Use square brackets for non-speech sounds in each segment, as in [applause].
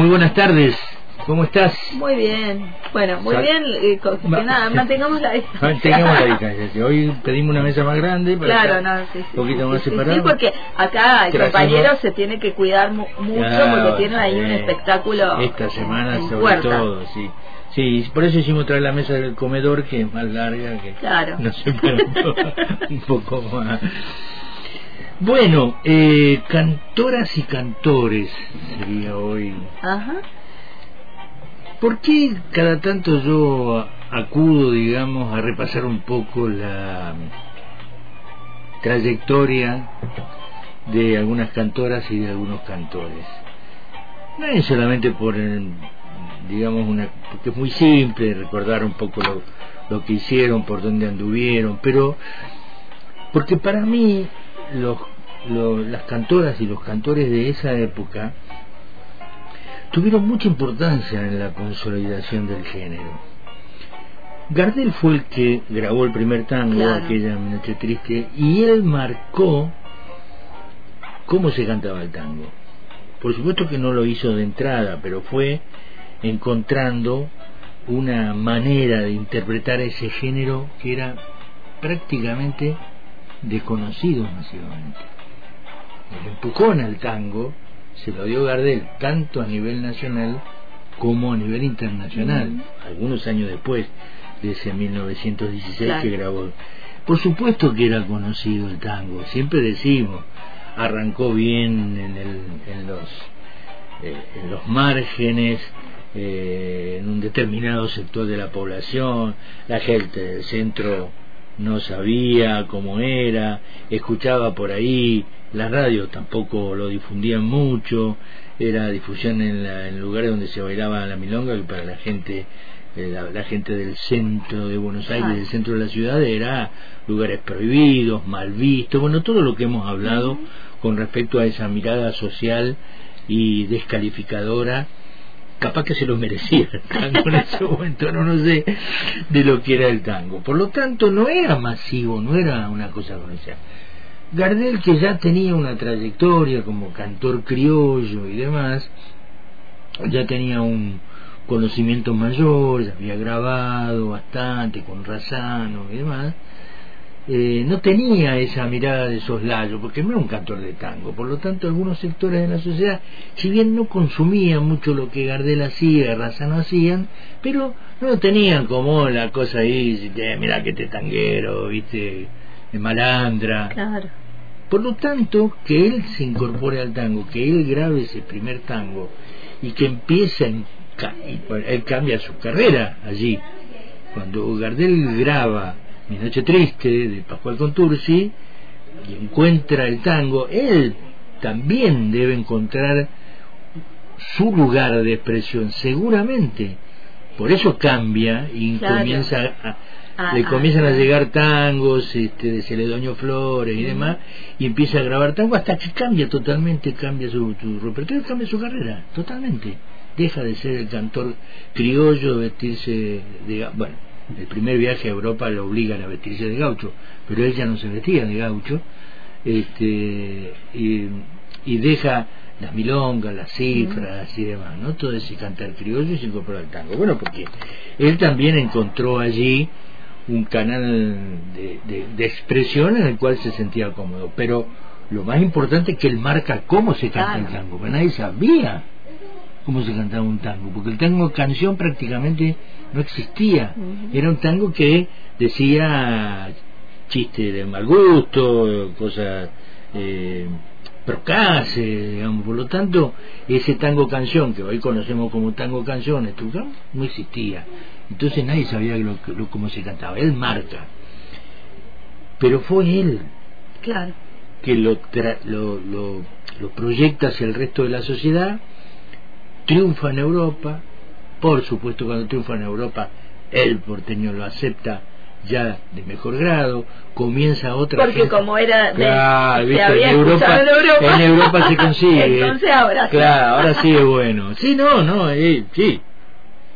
muy buenas tardes. ¿Cómo estás? Muy bien. Bueno, muy bien. Eh, que nada, mantengamos la distancia. Mantengamos la [laughs] distancia. Hoy pedimos una mesa más grande. claro, no, sí, Un poquito más separado. Sí, porque acá el compañero se tiene que cuidar mucho porque tienen ahí un espectáculo. Esta semana, sobre todo, sí. Sí, por eso hicimos traer la mesa del comedor, que es más larga, que claro. no se [laughs] un poco más. Bueno, eh, cantoras y cantores sería hoy. Ajá. ¿Por qué cada tanto yo acudo, digamos, a repasar un poco la trayectoria de algunas cantoras y de algunos cantores? No es solamente por, digamos, una, porque es muy simple recordar un poco lo, lo que hicieron, por dónde anduvieron, pero porque para mí los, las cantoras y los cantores de esa época tuvieron mucha importancia en la consolidación del género. Gardel fue el que grabó el primer tango, aquella Noche Triste, y él marcó cómo se cantaba el tango. Por supuesto que no lo hizo de entrada, pero fue encontrando una manera de interpretar ese género que era prácticamente desconocido masivamente. El empujón al tango se lo dio Gardel tanto a nivel nacional como a nivel internacional, algunos años después de ese 1916 que grabó. Por supuesto que era conocido el tango, siempre decimos, arrancó bien en, el, en los, eh, en los márgenes, eh, en un determinado sector de la población, la gente del centro no sabía cómo era, escuchaba por ahí, las radios tampoco lo difundían mucho, era difusión en, lugares donde se bailaba la milonga, que para la gente eh, la, gente del centro de Buenos Aires, del centro de la ciudad, era lugares prohibidos, mal vistos, bueno, todo lo que hemos hablado con respecto a esa mirada social y descalificadora capaz que se lo merecía el tango en ese momento, no, sé de lo que era el tango. Por lo tanto, no era masivo, no era una cosa conocida. Gardel, que ya tenía una trayectoria como cantor criollo y demás, ya tenía un conocimiento mayor, ya había grabado bastante con Razano y demás, eh, no tenía esa mirada de soslayo, porque no era un cantor de tango. Por lo tanto, algunos sectores de la sociedad, si bien no consumían mucho lo que Gardel hacía, Razano hacían, pero no tenían como la cosa ahí, mira que te tanguero, viste, de malandra. Claro. Por lo tanto, que él se incorpore al tango, que él grabe ese primer tango y que empieza, en, él cambia su carrera allí. Cuando Gardel graba mi Noche Triste de Pascual Contursi y encuentra el tango, él también debe encontrar su lugar de expresión, seguramente. Por eso cambia y comienza a, le comienzan a llegar tangos este, de Celedoño Flores y demás, y empieza a grabar tango hasta que cambia totalmente, cambia su, su repertorio, cambia su carrera, totalmente. Deja de ser el cantor criollo, vestirse de... Bueno, el primer viaje a Europa lo obligan a vestirse de gaucho, pero ella no se vestía de gaucho, este, y, deja las milongas, las cifras y demás, ¿no? Todo ese cantar criollo y se incorpora al tango. Bueno, porque él también encontró allí un canal de, expresión en el cual se sentía cómodo, pero lo más importante es que él marca cómo se canta el tango, porque nadie sabía cómo se cantaba un tango, porque el tango canción prácticamente no existía. Era un tango que decía chistes de mal gusto, cosas eh, procaces, digamos. Por lo tanto, ese tango canción, que hoy conocemos como tango canción, no existía. Entonces nadie sabía lo, cómo se cantaba. Él marca. Pero fue él. Claro. Que lo, lo, lo, lo proyecta hacia el resto de la sociedad, triunfa en Europa, por supuesto, cuando triunfa en Europa, el porteño lo acepta ya de mejor grado, comienza otra porque como era de, en, Europa, en, Europa, se consigue. [laughs] Entonces ahora claro ahora sí es bueno. [laughs] Sí no no eh, sí.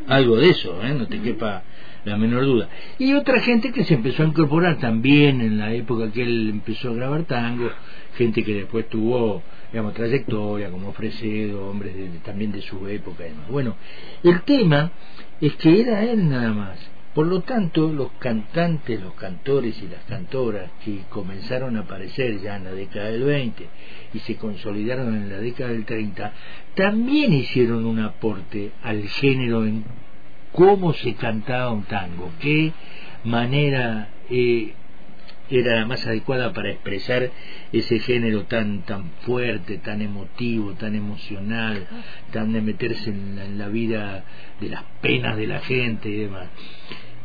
Algo de eso ¿eh? no te quepa la menor duda. Y otra gente que se empezó a incorporar también en la época que él empezó a grabar tango gente que después tuvo digamos, trayectoria, como Fresedo, hombres también de su época y demás. Bueno, el tema es que era él nada más. Por lo tanto, los cantantes, los cantores y las cantoras que comenzaron a aparecer ya en la década del 20 y se consolidaron en la década del 30, también hicieron un aporte al género en cómo se cantaba un tango, qué manera eh, era la más adecuada para expresar ese género tan tan fuerte, tan emotivo, tan emocional, tan de meterse en la, vida de las penas de la gente y demás.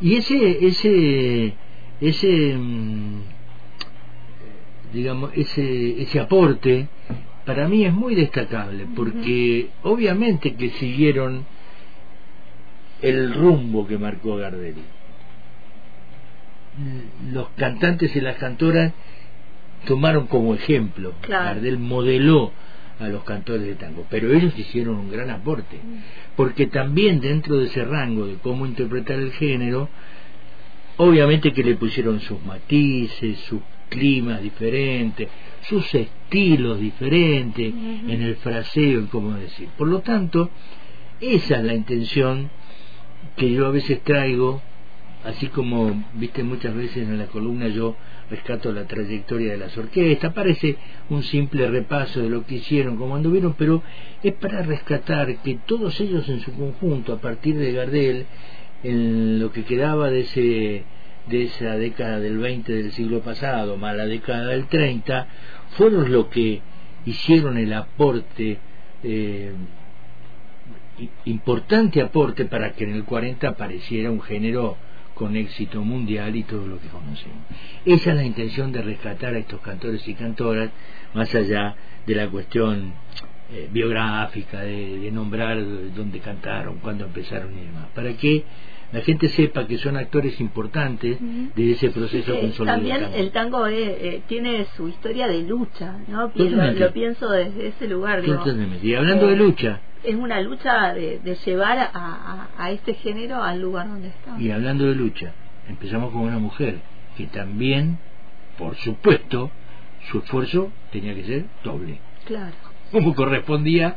Y ese ese ese mm, digamos ese ese aporte para mí es muy destacable porque obviamente que siguieron el rumbo que marcó Gardeli los cantantes y las cantoras tomaron como ejemplo. Gardel modeló a los cantores de tango, pero ellos hicieron un gran aporte, porque también dentro de ese rango de cómo interpretar el género, obviamente que le pusieron sus matices, sus climas diferentes, sus estilos diferentes en el fraseo y cómo decir. Por lo tanto, esa es la intención que yo a veces traigo así como viste muchas veces en la columna yo rescato la trayectoria de las orquestas, parece un simple repaso de lo que hicieron, cómo anduvieron, pero es para rescatar que todos ellos en su conjunto, a partir de Gardel, en lo que quedaba de ese de esa década del 20 del siglo pasado, más la década del 30, fueron lo que hicieron el aporte eh, importante aporte para que en el 40 apareciera un género con éxito mundial y todo lo que conocemos. Esa es la intención de rescatar a estos cantores y cantoras, más allá de la cuestión eh, biográfica, de, nombrar dónde cantaron, cuándo empezaron y demás, para que la gente sepa que son actores importantes de ese proceso eh, También el tango eh, tiene su historia de lucha, ¿no? Lo, pienso desde ese lugar. Digo, y hablando de lucha, es una lucha de, llevar a, este género al lugar donde está. Y hablando de lucha, empezamos con una mujer que también, por supuesto, su esfuerzo tenía que ser doble. Claro. Como correspondía,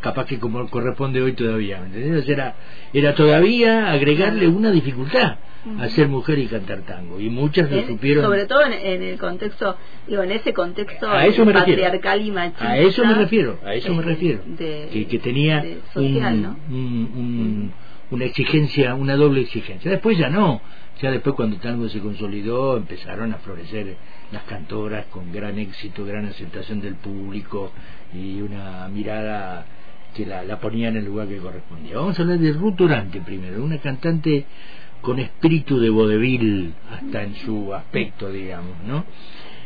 capaz que como corresponde hoy todavía, ¿me Era, era todavía agregarle una dificultad a ser mujer y cantar tango y muchas lo supieron sobre todo en, el contexto digo en ese contexto patriarcal y machista a eso me refiero a eso me refiero que, tenía una exigencia una doble exigencia. Después ya no ya después cuando el tango se consolidó empezaron a florecer las cantoras con gran éxito gran aceptación del público y una mirada que la, la ponía en el lugar que correspondía vamos a hablar de Ruth Durante primero una cantante con espíritu de vodevil hasta en su aspecto, digamos, ¿no?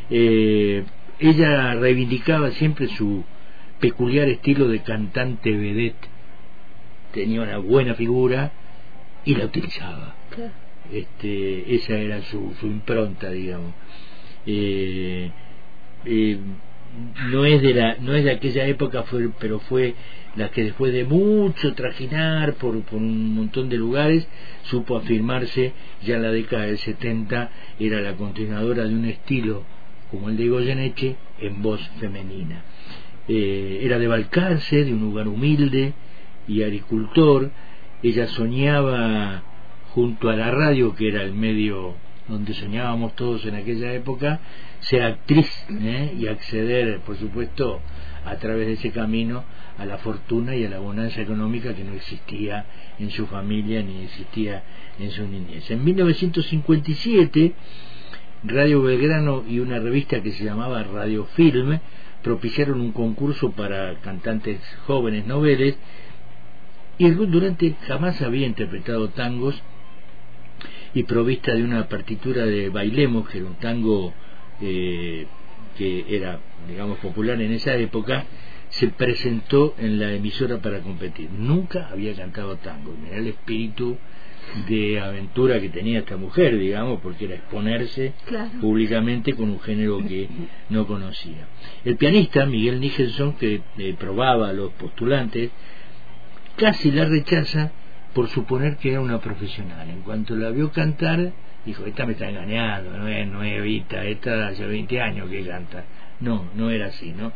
Eh, ella reivindicaba siempre su peculiar estilo de cantante vedette, tenía una buena figura y la utilizaba. Este, esa era su, su impronta, digamos. Eh, eh, no es de la no es de aquella época fue pero fue la que después de mucho trajinar por, por un montón de lugares supo afirmarse ya en la década del 70 era la continuadora de un estilo como el de Goyeneche en voz femenina. Eh, era de Balcarce de un lugar humilde y agricultor. Ella soñaba junto a la radio que era el medio donde soñábamos todos en aquella época ser actriz ¿eh? y acceder por supuesto a través de ese camino a la fortuna y a la bonanza económica que no existía en su familia ni existía en su niñez. En 1957, Radio Belgrano y una revista que se llamaba Radio Film propiciaron un concurso para cantantes jóvenes noveles y Durante jamás había interpretado tangos y provista de una partitura de Bailemos, que era un tango eh, que era, digamos, popular en esa época, se presentó en la emisora para competir. Nunca había cantado tango. Era el espíritu de aventura que tenía esta mujer, digamos, porque era exponerse públicamente con un género que no conocía. El pianista Miguel Nicholson, que eh, probaba a los postulantes, casi la rechaza por suponer que era una profesional. En cuanto la vio cantar, dijo, esta me está engañando, no es nuevita, esta hace 20 años que canta no, no era así, ¿no?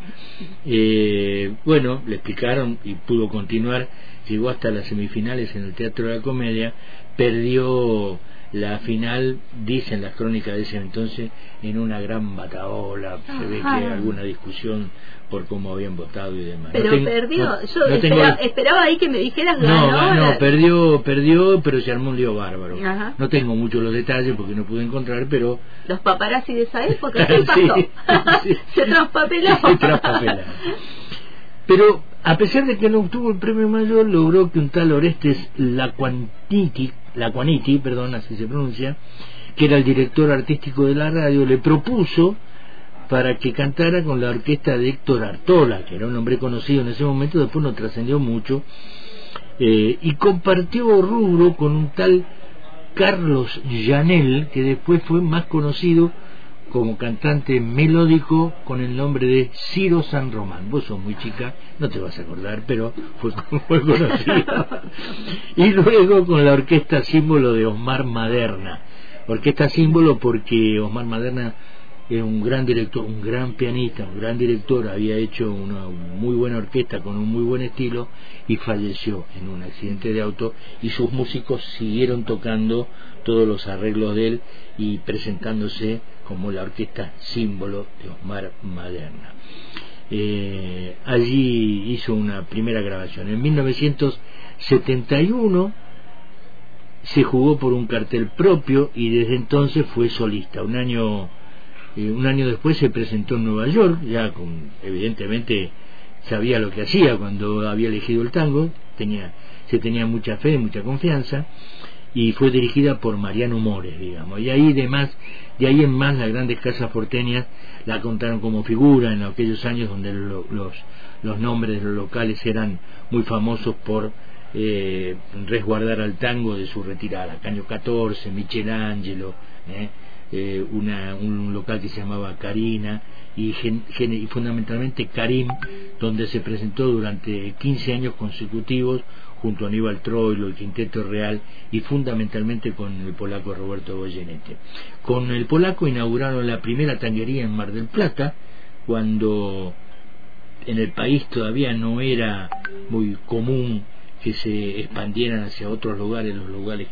Eh, bueno, le explicaron y pudo continuar, llegó hasta las semifinales en el Teatro de la Comedia, perdió la final, dicen las crónicas de ese entonces, en una gran bataola, se ve que alguna discusión por cómo habían votado y demás. Pero perdió, yo esperaba, ahí que me dijeras no, No, perdió, perdió, pero se armó un lío bárbaro. No tengo muchos los detalles porque no pude encontrar, pero... Los paparazzi de esa época, ¿qué [laughs] pasó? [laughs] se traspapeló. [laughs] se Pero a pesar de que no obtuvo el premio mayor, logró que un tal Orestes Laquaniti, Laquaniti perdón, así se pronuncia, que era el director artístico de la radio, le propuso para que cantara con la orquesta de Héctor Artola, que era un hombre conocido en ese momento, después no trascendió mucho, eh, y compartió rubro con un tal Carlos Llanel, que después fue más conocido como cantante melódico con el nombre de Ciro San Román. Vos sos muy chica, no te vas a acordar, pero fue, fue [laughs] conocido. y luego con la orquesta símbolo de Osmar Maderna. Orquesta símbolo porque Osmar Maderna es un gran director, un gran pianista, un gran director, había hecho una muy buena orquesta con un muy buen estilo y falleció en un accidente de auto y sus músicos siguieron tocando todos los arreglos de él y presentándose como la orquesta símbolo de Osmar Maderna. Eh, allí hizo una primera grabación. En 1971 se jugó por un cartel propio y desde entonces fue solista. Un año un año después se presentó en Nueva York, ya con, evidentemente sabía lo que hacía cuando había elegido el tango, tenía, se tenía mucha fe, mucha confianza, y fue dirigida por Mariano Mores, digamos. Y ahí de, más, de ahí en más las grandes casas porteñas la contaron como figura en aquellos años donde los, los nombres de los locales eran muy famosos por eh, resguardar al tango de su retirada. Caño 14, Michelangelo, eh, eh, una, un local que se llamaba Karina y, y, fundamentalmente Karim, donde se presentó durante 15 años consecutivos junto a Aníbal Troilo, el Quinteto Real y fundamentalmente con el polaco Roberto Goyeneche. Con el polaco inauguraron la primera tanguería en Mar del Plata, cuando en el país todavía no era muy común que se expandieran hacia otros lugares los lugares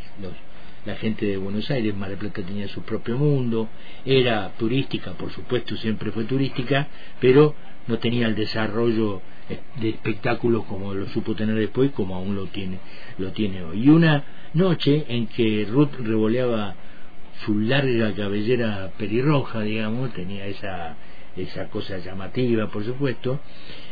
la gente de Buenos Aires, Mar del Plata tenía su propio mundo, era turística, por supuesto, siempre fue turística, pero no tenía el desarrollo de espectáculos como lo supo tener después, como aún lo tiene, lo tiene hoy. Y una noche en que Ruth revoleaba su larga cabellera pelirroja, digamos, tenía esa, esa cosa llamativa, por supuesto,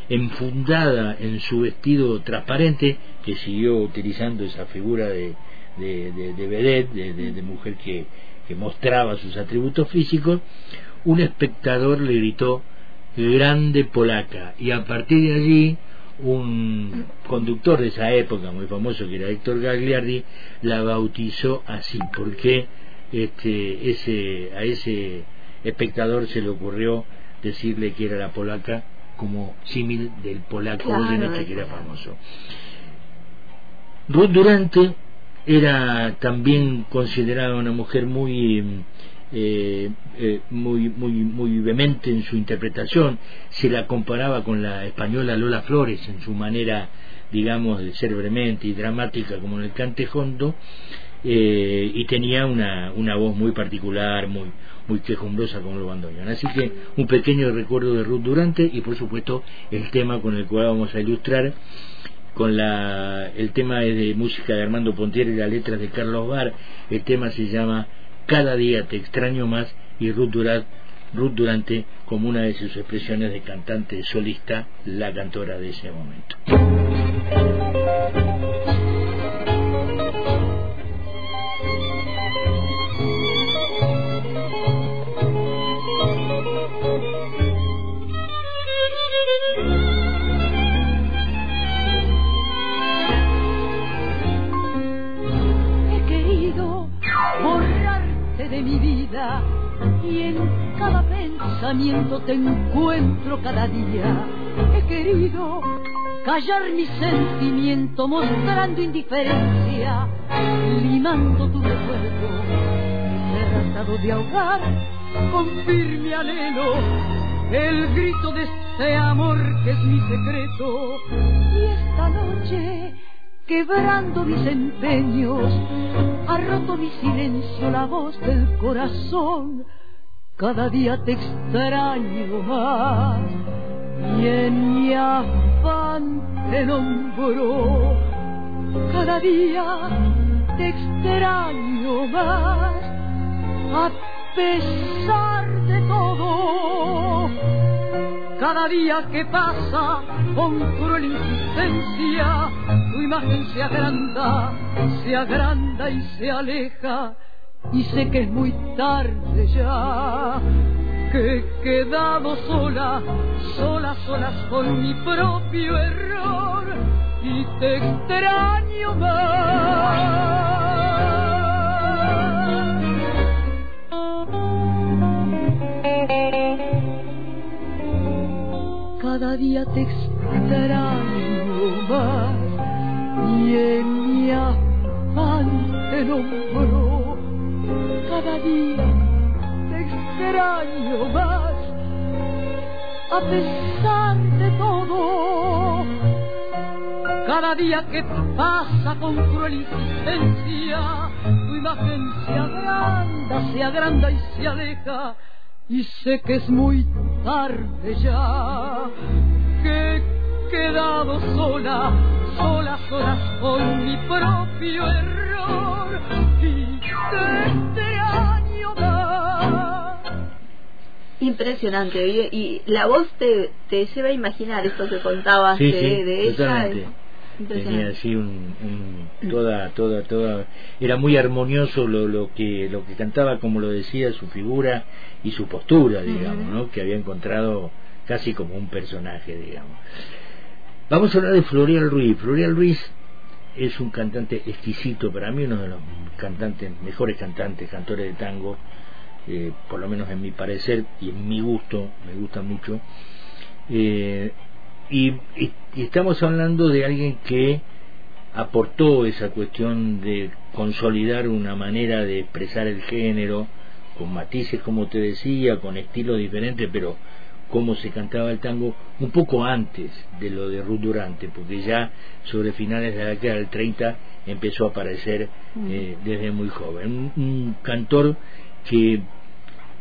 enfundada en su vestido transparente, que siguió utilizando esa figura de, de, de, de vedette, de, mujer que, que mostraba sus atributos físicos, un espectador le gritó grande polaca. Y a partir de allí un conductor de esa época muy famoso que era Héctor Gagliardi la bautizó así porque este ese a ese espectador se le ocurrió decirle que era la polaca como símil del polaco que era famoso. Ruth Durante era también considerada una mujer muy eh, eh, muy muy muy vehemente en su interpretación se la comparaba con la española Lola Flores en su manera digamos de ser vehemente y dramática como en el cante hondo eh, y tenía una, una voz muy particular muy muy quejumbrosa como el bandoneón. Así que un pequeño recuerdo de Ruth Durante y por supuesto el tema con el cual vamos a ilustrar con la el tema es de música de Armando Pontier y las letras de Carlos Bar el tema se llama Cada día te extraño más y Ruth, Durante como una de sus expresiones de cantante solista la cantora de ese momento y en cada pensamiento te encuentro cada día. He querido callar mi sentimiento mostrando indiferencia, limando tu recuerdo. He tratado de ahogar con firme anhelo el grito de este amor que es mi secreto. Y esta noche, quebrando mis empeños, ha roto mi silencio la voz del corazón. Cada día te extraño más y en mi afán te nombro. Cada día te extraño más a pesar de todo. Cada día que pasa con cruel insistencia, tu imagen se agranda, se agranda y se aleja, y sé que es muy tarde ya, que he quedado sola, sola, solas con mi propio error, y te extraño más. Cada día te extraño más. Y en mi afán te nombro cada día te extraño más. A pesar de todo cada día que pasa con cruel insistencia tu imagen se agranda se agranda y se aleja. Y sé que es muy tarde ya, que he quedado sola, sola, sola con mi propio error y este año más. Impresionante, y, la voz te, te lleva a imaginar esto que contabas de, de ella tenía así un, toda toda toda era muy armonioso lo, lo que lo que cantaba como lo decía su figura y su postura digamos ¿no? que había encontrado casi como un personaje digamos. Vamos a hablar de Florial Ruiz. Florial Ruiz es un cantante exquisito para mí uno de los cantantes mejores cantantes cantores de tango eh, por lo menos en mi parecer y en mi gusto me gusta mucho. Eh, y, estamos hablando de alguien que aportó esa cuestión de consolidar una manera de expresar el género, con matices, como te decía, con estilos diferentes, pero cómo se cantaba el tango un poco antes de lo de Ruth Durante, porque ya sobre finales de la década del 30 empezó a aparecer eh, desde muy joven. Un, cantor que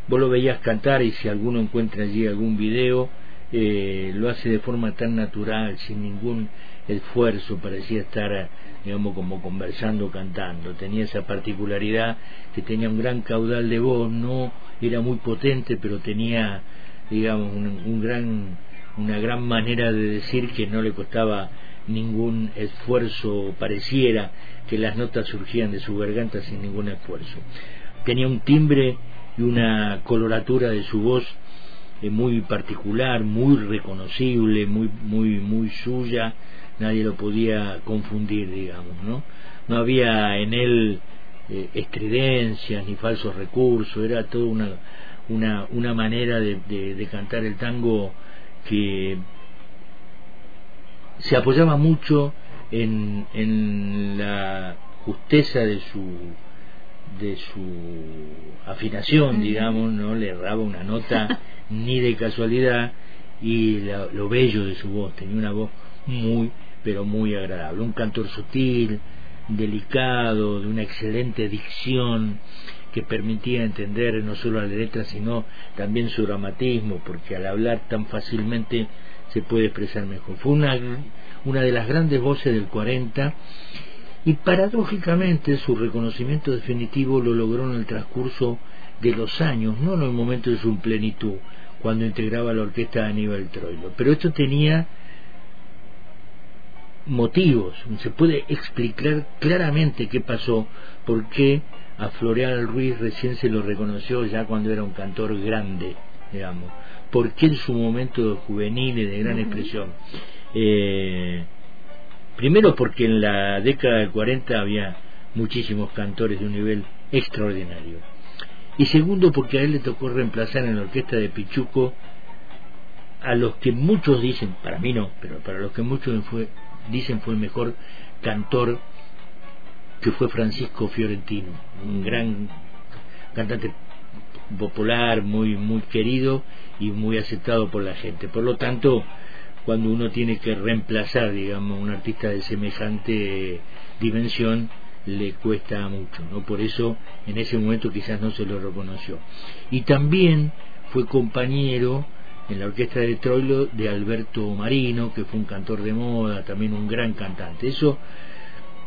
vos lo veías cantar y si alguno encuentra allí algún video, eh, lo hace de forma tan natural, sin ningún esfuerzo, parecía estar, digamos, como conversando, cantando. Tenía esa particularidad que tenía un gran caudal de voz, no era muy potente, pero tenía, digamos, un, gran, una gran manera de decir que no le costaba ningún esfuerzo, pareciera que las notas surgían de su garganta sin ningún esfuerzo. Tenía un timbre y una coloratura de su voz muy particular, muy reconocible, muy, muy, muy suya, nadie lo podía confundir, digamos, ¿no? No había en él eh, estridencias ni falsos recursos, era toda una, una, una manera de, de cantar el tango que se apoyaba mucho en, en la justeza de su de su afinación, digamos, no le erraba una nota [laughs] ni de casualidad y lo bello de su voz, tenía una voz muy, pero muy agradable, un cantor sutil, delicado, de una excelente dicción que permitía entender no solo la letra, sino también su dramatismo, porque al hablar tan fácilmente se puede expresar mejor. Fue una, una de las grandes voces del 40 y paradójicamente su reconocimiento definitivo lo logró en el transcurso de los años, no en el momento de su plenitud, cuando integraba la orquesta de Aníbal Troilo. Pero esto tenía motivos, se puede explicar claramente qué pasó, por qué a Floreal Ruiz recién se lo reconoció ya cuando era un cantor grande, digamos, por qué en su momento juvenil y de gran expresión. Eh, primero porque en la década del 40 había muchísimos cantores de un nivel extraordinario y segundo porque a él le tocó reemplazar en la orquesta de Pichuco a los que muchos dicen, para mí no, pero para los que muchos fue, dicen fue el mejor cantor que fue Francisco Fiorentino, un gran cantante popular, muy, muy querido y muy aceptado por la gente. Por lo tanto, cuando uno tiene que reemplazar, digamos, un artista de semejante dimensión, le cuesta mucho, ¿no? Por eso en ese momento quizás no se lo reconoció. Y también fue compañero en la orquesta de Troilo de Alberto Marino, que fue un cantor de moda, también un gran cantante. Eso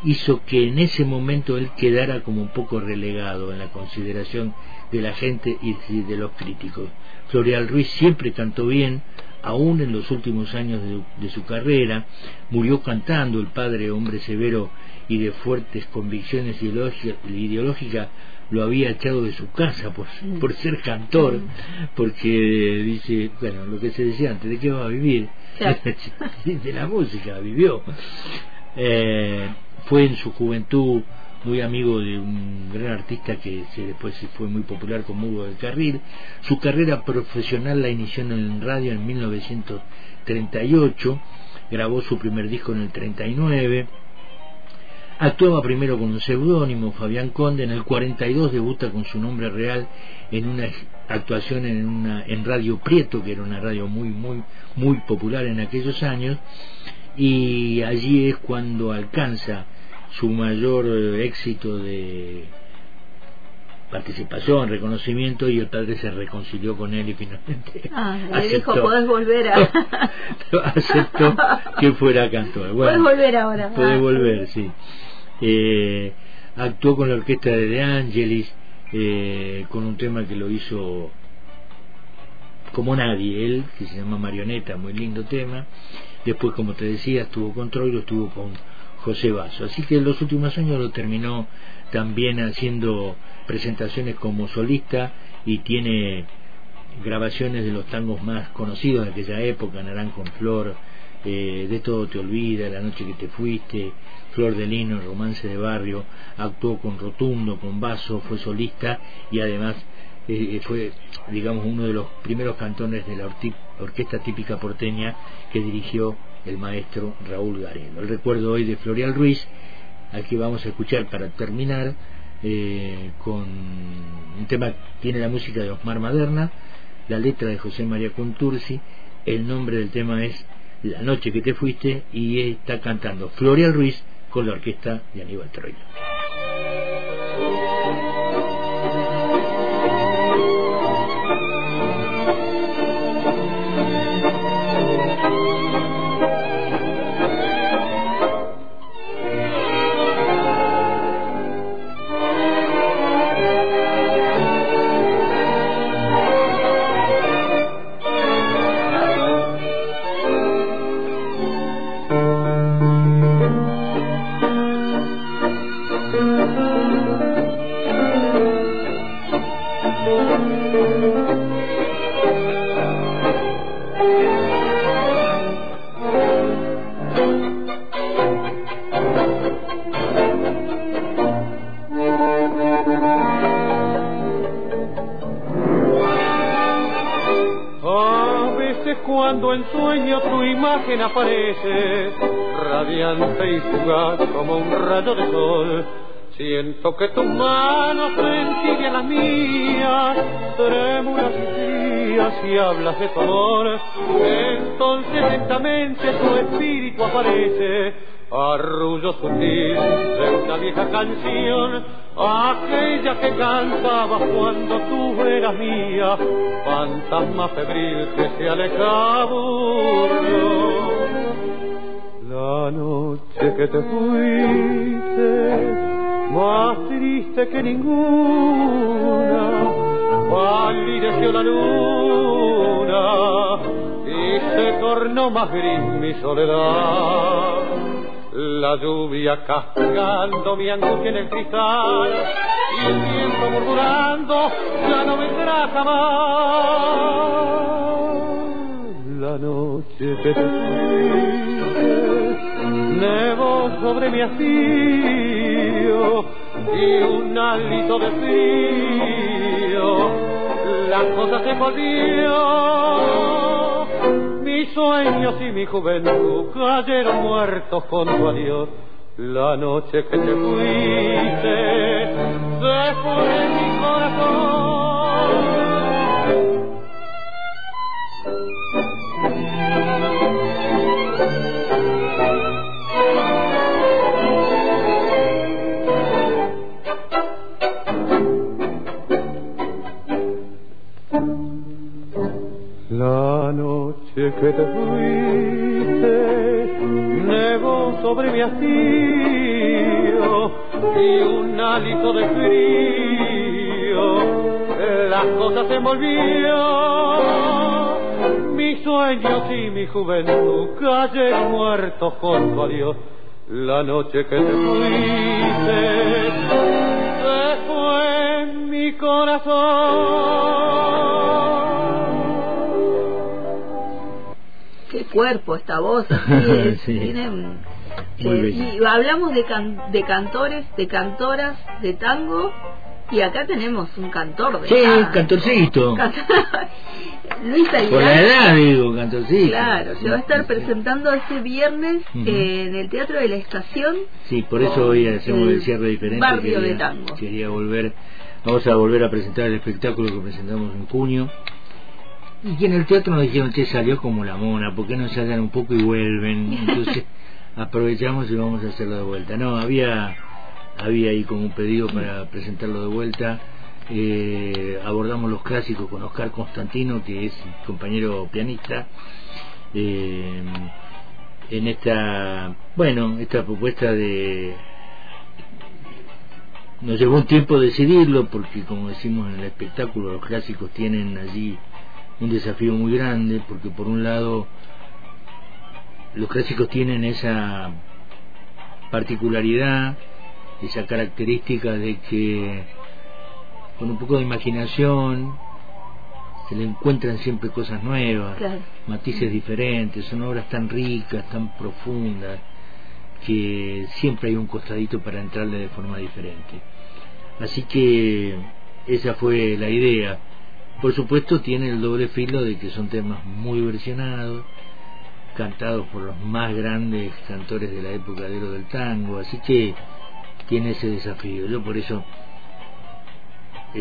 hizo que en ese momento él quedara como un poco relegado en la consideración de la gente y de los críticos. Floreal Ruiz siempre cantó bien, aún en los últimos años de, su carrera, murió cantando, el padre, hombre severo y de fuertes convicciones ideológicas, lo había echado de su casa por, por ser cantor, porque dice, bueno, lo que se decía antes, ¿de qué va a vivir? [laughs] de la música, vivió. Eh, fue en su juventud muy amigo de un gran artista que después fue muy popular como Hugo del Carril. Su carrera profesional la inició en radio en 1938, grabó su primer disco en el 39, actuaba primero con un seudónimo, Fabián Conde, en el 42 debuta con su nombre real en una actuación en, una, en Radio Prieto, que era una radio muy, muy, muy popular en aquellos años, y allí es cuando alcanza su mayor eh, éxito de participación, reconocimiento y el padre se reconcilió con él y finalmente [laughs] ah, le dijo podés volver a [laughs] aceptó que fuera cantor. Bueno, volver ahora puede volver sí. Eh, actuó con la orquesta de De Angelis eh, con un tema que lo hizo como nadie él que se llama Marioneta muy lindo tema. Después como te decía estuvo con Troilo estuvo con José Vaso. Así que en los últimos años lo terminó también haciendo presentaciones como solista y tiene grabaciones de los tangos más conocidos de aquella época, Naranjo en Flor, eh, De todo te olvida, La noche que te fuiste, Flor de Lino, Romance de Barrio, actuó con Rotundo, con Vaso, fue solista y además eh, fue, digamos, uno de los primeros cantones de la orquesta típica porteña que dirigió el maestro Raúl Gareno. El recuerdo hoy de Florial Ruiz, aquí vamos a escuchar para terminar eh, con un tema tiene la música de Osmar Maderna, la letra de José María Contursi, el nombre del tema es La noche que te fuiste y está cantando Florial Ruiz con la orquesta de Aníbal Troilo. De tu amor. Entonces lentamente tu espíritu aparece, arrullo sutil de una vieja canción, aquella que cantaba cuando tú eras mía, fantasma febril que se alejaba. La noche que te fuiste, más triste que ninguna, palideció la y se tornó más gris mi soledad. La lluvia castigando mi angustia en el cristal y el viento murmurando ya no vendrá jamás. La noche que Nevo sobre mi hastío y un hálito de frío. La cosa se volvió. Mis sueños y mi juventud cayeron muertos con tu adiós. La noche que te fuiste se fue mi y mi juventud cayeron muertos junto a Dios. La noche que te fuiste, se fue mi corazón. qué cuerpo esta voz [laughs] así Sí. tiene Muy eh, y hablamos de can- de cantores de cantoras de tango y acá tenemos un cantor de Sí, cantorcito. [laughs] Luis Por la Aguilar edad, digo, cantorcito. claro se va a estar presentando este viernes eh, en el Teatro de la Estación Sí, por eso hoy hacemos el el cierre diferente. barrio quería, de tango. Quería volver, vamos a volver a presentar el espectáculo que presentamos en junio. Y que en el teatro nos dijeron que salió como la mona, ¿por qué no salgan un poco y vuelven? [laughs] Entonces aprovechamos y vamos a hacerlo de vuelta. No, había, había ahí como un pedido para presentarlo de vuelta. Eh, abordamos los clásicos con Oscar Constantino, que es compañero pianista. Eh, en esta, bueno, esta propuesta de nos llevó un tiempo decidirlo porque como decimos en el espectáculo los clásicos tienen allí un desafío muy grande porque por un lado los clásicos tienen esa particularidad esa característica de que con un poco de imaginación se le encuentran siempre cosas nuevas Claro. matices diferentes son obras tan ricas tan profundas que siempre hay un costadito para entrarle de forma diferente. Así que esa fue la idea. Por supuesto tiene el doble filo de que son temas muy versionados, cantados por los más grandes cantores de la época de oro del tango, así que tiene ese desafío. Yo por eso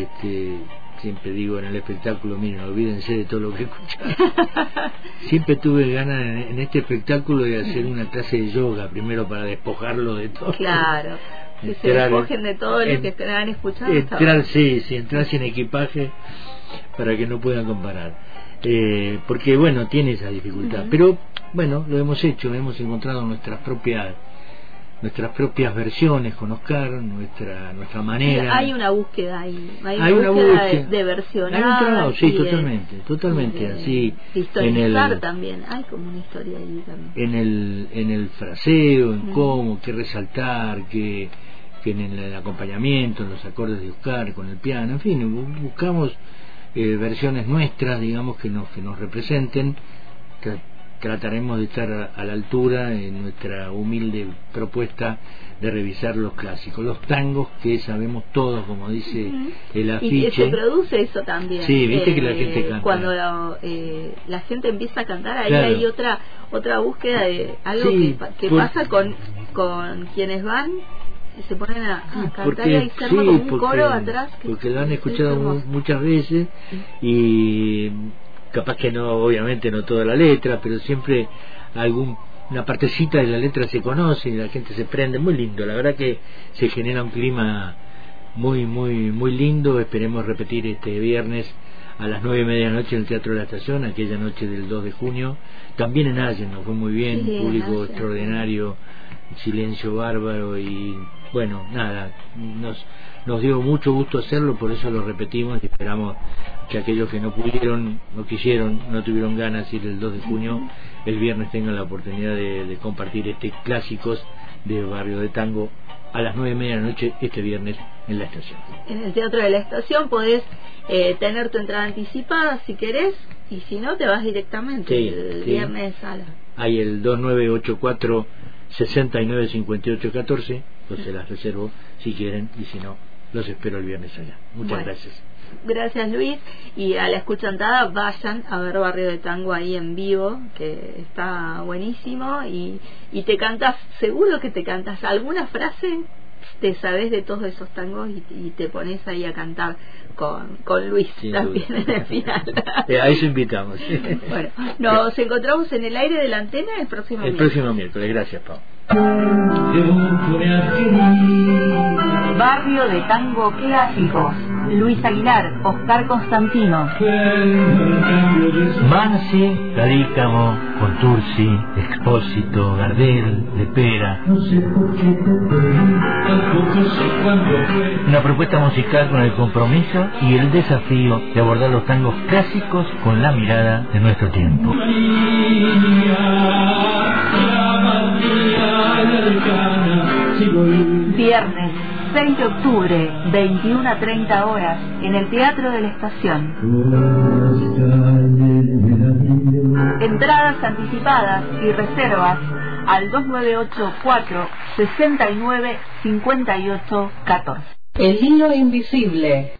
este siempre digo en el espectáculo, miren, olvídense de todo lo que escucharon. [laughs] Siempre tuve ganas en, en este espectáculo de hacer una clase de yoga, primero para despojarlo de todo. claro [laughs] que se despojen de todo lo en- que escuchado hasta Entrar, sí, sí, entrar sin equipaje para que no puedan comparar. Eh, porque, bueno, tiene esa dificultad. Pero, bueno, lo hemos hecho, hemos encontrado nuestras propias nuestras propias versiones con Oscar, nuestra nuestra manera. hay una búsqueda ahí hay, Hay una búsqueda de, de versionar Hay un trabajo, sí, de- totalmente, totalmente, de- así, historizar en el- también hay como una historia ahí también en el en el fraseo, en Mm. cómo, qué resaltar, que en el acompañamiento, en los acordes de Oscar con el piano, en fin, bu- buscamos eh, versiones nuestras, digamos, que nos que nos representen. Trataremos de estar a, a la altura en nuestra humilde propuesta de revisar los clásicos, los tangos que sabemos todos, como dice Ujú. el y que se afiche. produce eso también Sí, viste que la gente canta. cuando la, eh, la gente empieza a cantar ahí Claro. hay otra otra búsqueda de algo Sí, que, por- pasa con con quienes van y se ponen a, a cantar y sí, un porque, coro atrás que porque lo han es escuchado muchas veces y capaz que no obviamente no toda la letra pero siempre algún una partecita de la letra se conoce y la gente se prende. Muy lindo la verdad que se genera un clima muy muy muy lindo. Esperemos repetir este viernes a las nueve y media de la noche en el Teatro de la Estación aquella noche del 2 de junio. También en Allen nos fue muy bien Sí, público extraordinario silencio bárbaro y bueno nada nos nos dio mucho gusto hacerlo por eso lo repetimos y esperamos que aquellos que no pudieron no quisieron no tuvieron ganas ir el 2 de junio el viernes tengan la oportunidad de, de compartir este clásicos de barrio de tango a las nueve y media de la noche este viernes en la estación en el teatro de la estación podés eh, tener tu entrada anticipada si querés y si no te vas directamente Sí, el sí. viernes a la hay el 2984 695814 pues se las reservo si quieren y si no los espero el viernes allá muchas Bueno. gracias Gracias Luis y a la escuchantada vayan a ver Barrio de Tango ahí en vivo que está buenísimo y, y te cantas, seguro que te cantas alguna frase, te sabes de todos esos tangos y, y te pones ahí a cantar con, con Luis Sin también duda. en el final. [laughs] Eh, a eso invitamos [laughs] bueno, nos encontramos en el aire de la antena el próximo el miércoles. próximo miércoles gracias Pau Barrio de Tango Clásicos Luis Aguilar, Oscar Constantino. Mansi, Cadícamo, Contursi, Expósito, Gardel, Lepera. Una propuesta musical con el compromiso y el desafío de abordar los tangos clásicos con la mirada de nuestro tiempo. Viernes 6 de octubre, 21 a 30 horas, en el Teatro de la Estación. Entradas anticipadas y reservas al 2984 69 58 14. El hilo invisible.